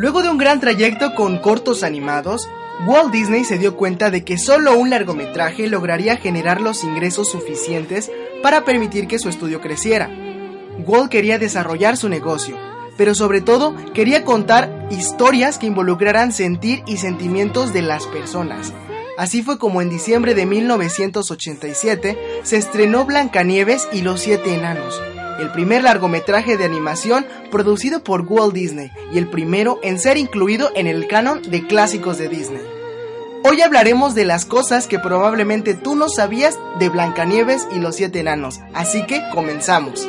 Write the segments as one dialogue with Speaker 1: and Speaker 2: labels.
Speaker 1: Luego de un gran trayecto con cortos animados, Walt Disney se dio cuenta de que solo un largometraje lograría generar los ingresos suficientes para permitir que su estudio creciera. Walt quería desarrollar su negocio, pero sobre todo quería contar historias que involucraran sentir y sentimientos de las personas. Así fue como en diciembre de 1987 se estrenó Blancanieves y los siete enanos, el primer largometraje de animación producido por Walt Disney y el primero en ser incluido en el canon de clásicos de Disney. Hoy hablaremos de las cosas que probablemente tú no sabías de Blancanieves y los siete enanos, así que comenzamos.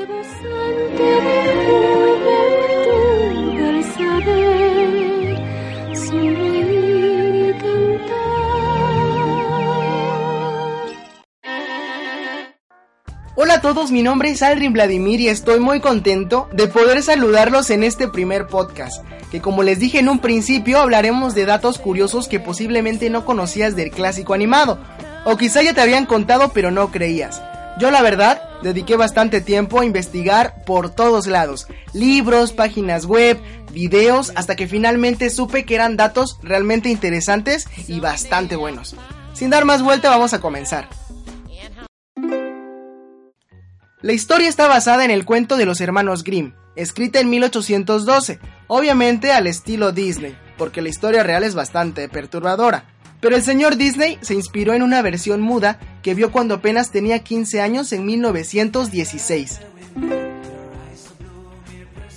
Speaker 1: Hola a todos, mi nombre es Aldrin Vladimir y estoy muy contento de poder saludarlos en este primer podcast, que como les dije en un principio hablaremos de datos curiosos que posiblemente no conocías del clásico animado, o quizá ya te habían contado pero no creías. Yo la verdad dediqué bastante tiempo a investigar por todos lados, libros, páginas web, videos, hasta que finalmente supe que eran datos realmente interesantes y bastante buenos. Sin dar más vuelta vamos a comenzar. La historia está basada en el cuento de los hermanos Grimm, escrita en 1812, obviamente al estilo Disney, porque la historia real es bastante perturbadora. Pero el señor Disney se inspiró en una versión muda que vio cuando apenas tenía 15 años en 1916.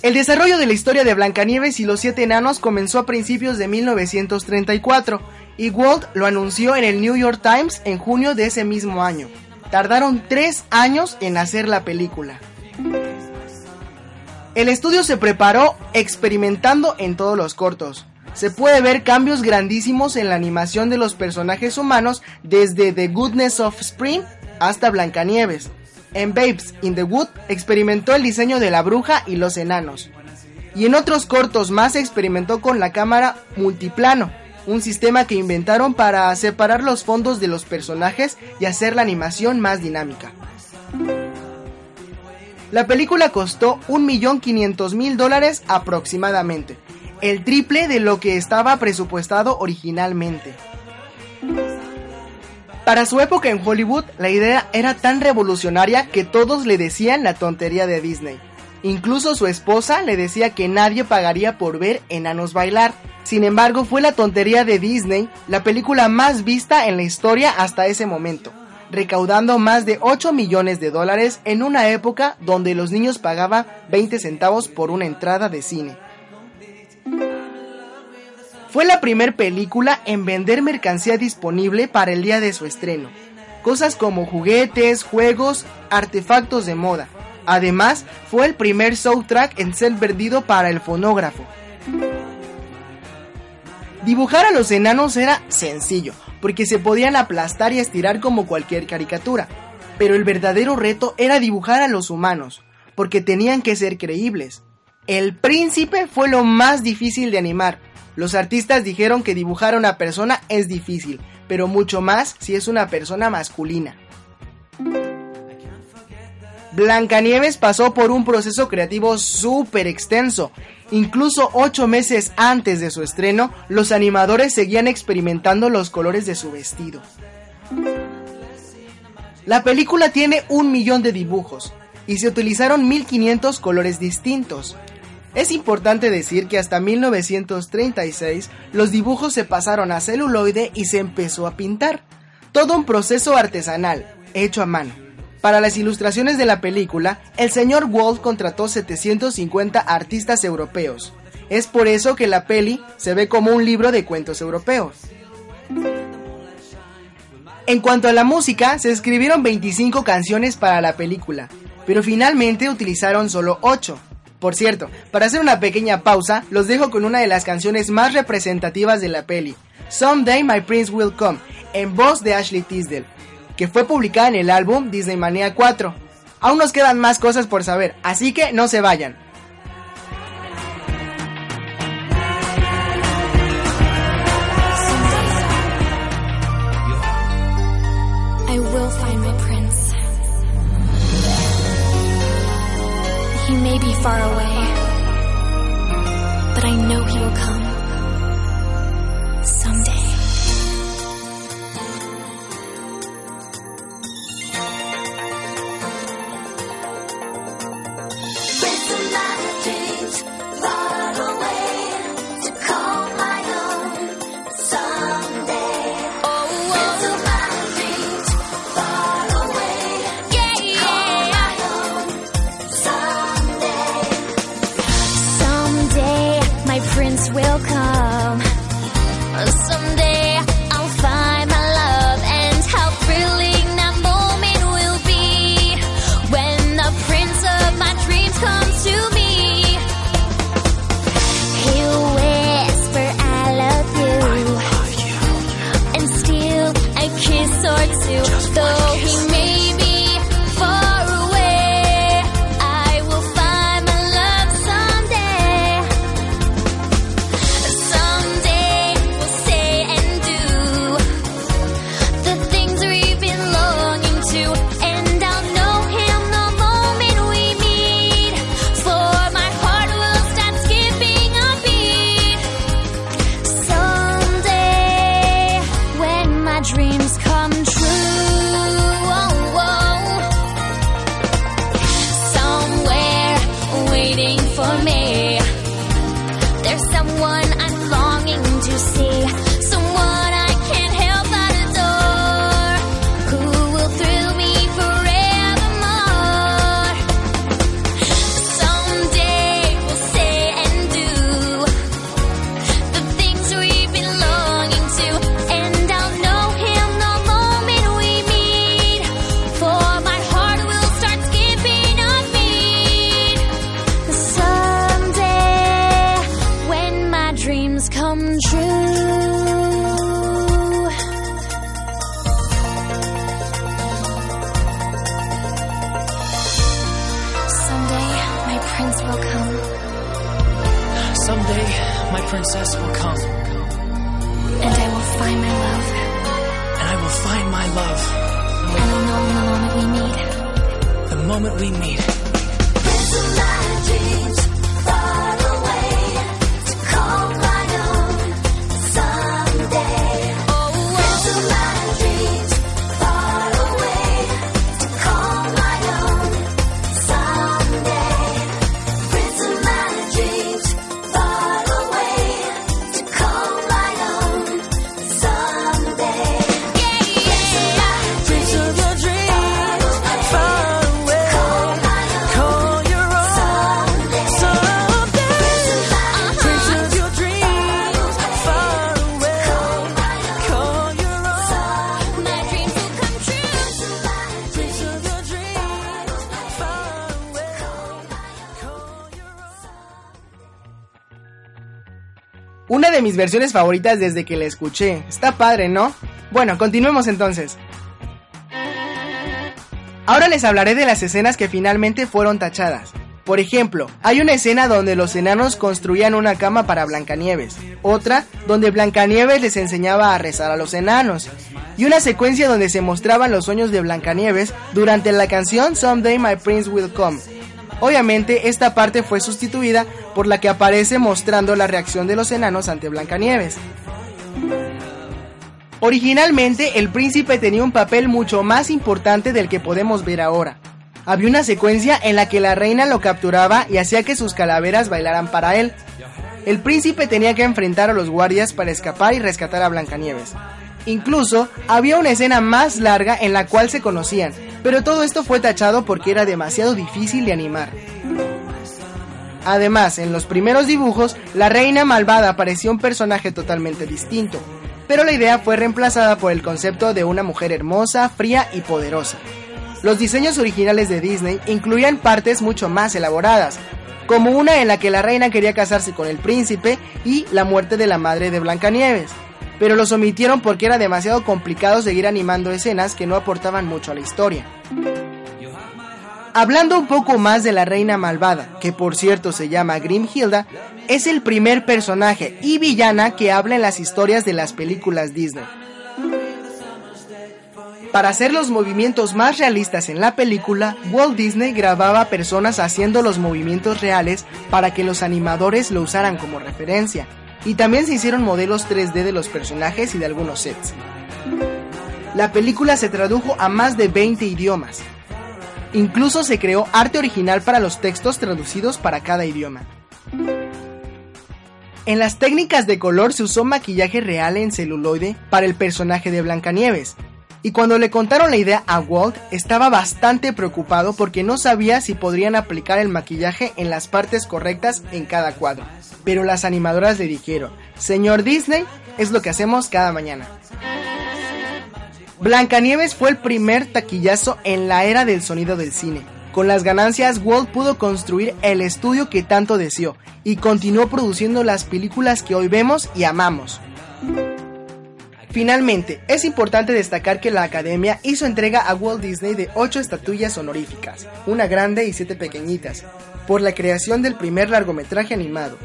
Speaker 1: El desarrollo de la historia de Blancanieves y los siete enanos comenzó a principios de 1934 y Walt lo anunció en el New York Times en junio de ese mismo año. Tardaron tres años en hacer la película. El estudio se preparó experimentando en todos los cortos. Se puede ver cambios grandísimos en la animación de los personajes humanos desde The Goodness of Spring hasta Blancanieves. En Babes in the Wood experimentó el diseño de la bruja y los enanos. Y en otros cortos más experimentó con la cámara multiplano, un sistema que inventaron para separar los fondos de los personajes y hacer la animación más dinámica. La película costó 1.500.000 dólares aproximadamente, el triple de lo que estaba presupuestado originalmente. Para su época en Hollywood, la idea era tan revolucionaria que todos le decían la tontería de Disney. Incluso su esposa le decía que nadie pagaría por ver enanos bailar. Sin embargo, fue la tontería de Disney la película más vista en la historia hasta ese momento, recaudando más de 8 millones de dólares en una época donde los niños pagaban 20 centavos por una entrada de cine. Fue la primer película en vender mercancía disponible para el día de su estreno. Cosas como juguetes, juegos, artefactos de moda. Además, fue el primer soundtrack en ser vendido para el fonógrafo. Dibujar a los enanos era sencillo, porque se podían aplastar y estirar como cualquier caricatura. Pero el verdadero reto era dibujar a los humanos, porque tenían que ser creíbles. El príncipe fue lo más difícil de animar. Los artistas dijeron que dibujar a una persona es difícil, pero mucho más si es una persona masculina. Blancanieves pasó por un proceso creativo súper extenso. Incluso ocho meses antes de su estreno, los animadores seguían experimentando los colores de su vestido. La película tiene un millón de dibujos y se utilizaron 1500 colores distintos. Es importante decir que hasta 1936 los dibujos se pasaron a celuloide y se empezó a pintar. Todo un proceso artesanal, hecho a mano. Para las ilustraciones de la película, el señor Walt contrató 750 artistas europeos. Es por eso que la peli se ve como un libro de cuentos europeos. En cuanto a la música, se escribieron 25 canciones para la película, pero finalmente utilizaron solo 8. Por cierto, para hacer una pequeña pausa, los dejo con una de las canciones más representativas de la peli, Someday My Prince Will Come, en voz de Ashley Tisdale que fue publicada en el álbum Disney Mania 4. Aún nos quedan más cosas por saber, así que no se vayan. Will. He may be far away, but
Speaker 2: I know he'll come come true. Someday, my prince will come.
Speaker 3: Someday, my princess will come,
Speaker 2: And I will find my love.
Speaker 3: and I will find my love
Speaker 2: And I'll know the moment we meet.
Speaker 3: the moment we meet.
Speaker 1: Una de mis versiones favoritas desde que la escuché. Está padre, ¿no? Bueno, continuemos entonces. Ahora les hablaré de las escenas que finalmente fueron tachadas. Por ejemplo, hay una escena donde los enanos construían una cama para Blancanieves, otra donde Blancanieves les enseñaba a rezar a los enanos, y una secuencia donde se mostraban los sueños de Blancanieves durante la canción Someday My Prince Will Come. Obviamente esta parte fue sustituida por la que aparece mostrando la reacción de los enanos ante Blancanieves. Originalmente el príncipe tenía un papel mucho más importante del que podemos ver ahora. Había una secuencia en la que la reina lo capturaba y hacía que sus calaveras bailaran para él. El príncipe tenía que enfrentar a los guardias para escapar y rescatar a Blancanieves. Incluso había una escena más larga en la cual se conocían, pero todo esto fue tachado porque era demasiado difícil de animar. Además, en los primeros dibujos, la reina malvada parecía un personaje totalmente distinto, pero la idea fue reemplazada por el concepto de una mujer hermosa, fría y poderosa. Los diseños originales de Disney incluían partes mucho más elaboradas, como una en la que la reina quería casarse con el príncipe y la muerte de la madre de Blancanieves, pero los omitieron porque era demasiado complicado seguir animando escenas que no aportaban mucho a la historia. Hablando un poco más de la reina malvada, que por cierto se llama Grimhilda, es el primer personaje y villana que habla en las historias de las películas Disney. Para hacer los movimientos más realistas en la película, Walt Disney grababa personas haciendo los movimientos reales para que los animadores lo usaran como referencia. Y también se hicieron modelos 3D de los personajes y de algunos sets. La película se tradujo a más de 20 idiomas. Incluso se creó arte original para los textos traducidos para cada idioma. En las técnicas de color se usó maquillaje real en celuloide para el personaje de Blancanieves. Y cuando le contaron la idea a Walt, estaba bastante preocupado porque no sabía si podrían aplicar el maquillaje en las partes correctas en cada cuadro. Pero las animadoras le dijeron, Señor Disney, es lo que hacemos cada mañana. Blancanieves fue el primer taquillazo en la era del sonido del cine. Con las ganancias, Walt pudo construir el estudio que tanto deseó y continuó produciendo las películas que hoy vemos y amamos. Finalmente, es importante destacar que la Academia hizo entrega a Walt Disney de 8 estatuillas honoríficas, una grande y 7 pequeñitas, por la creación del primer largometraje animado.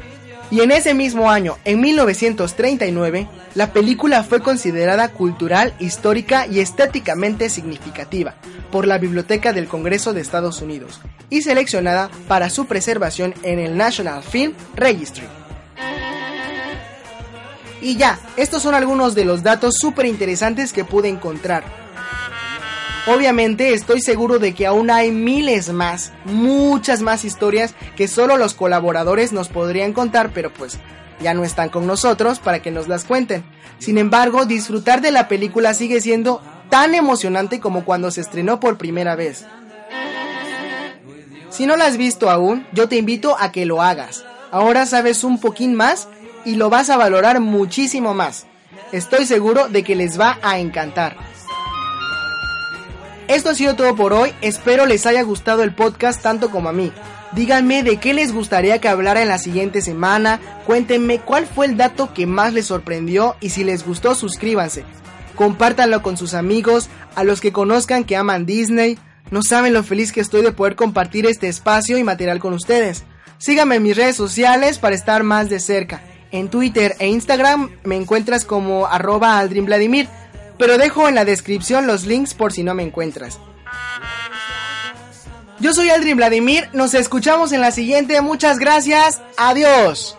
Speaker 1: Y en ese mismo año, en 1939, la película fue considerada cultural, histórica y estéticamente significativa por la Biblioteca del Congreso de Estados Unidos y seleccionada para su preservación en el National Film Registry. Y ya, estos son algunos de los datos súper interesantes que pude encontrar. Obviamente estoy seguro de que aún hay miles más, muchas más historias que solo los colaboradores nos podrían contar, pero pues ya no están con nosotros para que nos las cuenten. Sin embargo, disfrutar de la película sigue siendo tan emocionante como cuando se estrenó por primera vez. Si no la has visto aún, yo te invito a que lo hagas. Ahora sabes un poquín más y lo vas a valorar muchísimo más. Estoy seguro de que les va a encantar. Esto ha sido todo por hoy, espero les haya gustado el podcast tanto como a mí. Díganme de qué les gustaría que hablara en la siguiente semana, cuéntenme cuál fue el dato que más les sorprendió y si les gustó suscríbanse. Compártanlo con sus amigos, a los que conozcan que aman Disney. No saben lo feliz que estoy de poder compartir este espacio y material con ustedes. Síganme en mis redes sociales para estar más de cerca. En Twitter e Instagram me encuentras como arroba Aldrin Vladimir, pero dejo en la descripción los links por si no me encuentras. Yo soy Aldrin Vladimir, nos escuchamos en la siguiente, muchas gracias, adiós.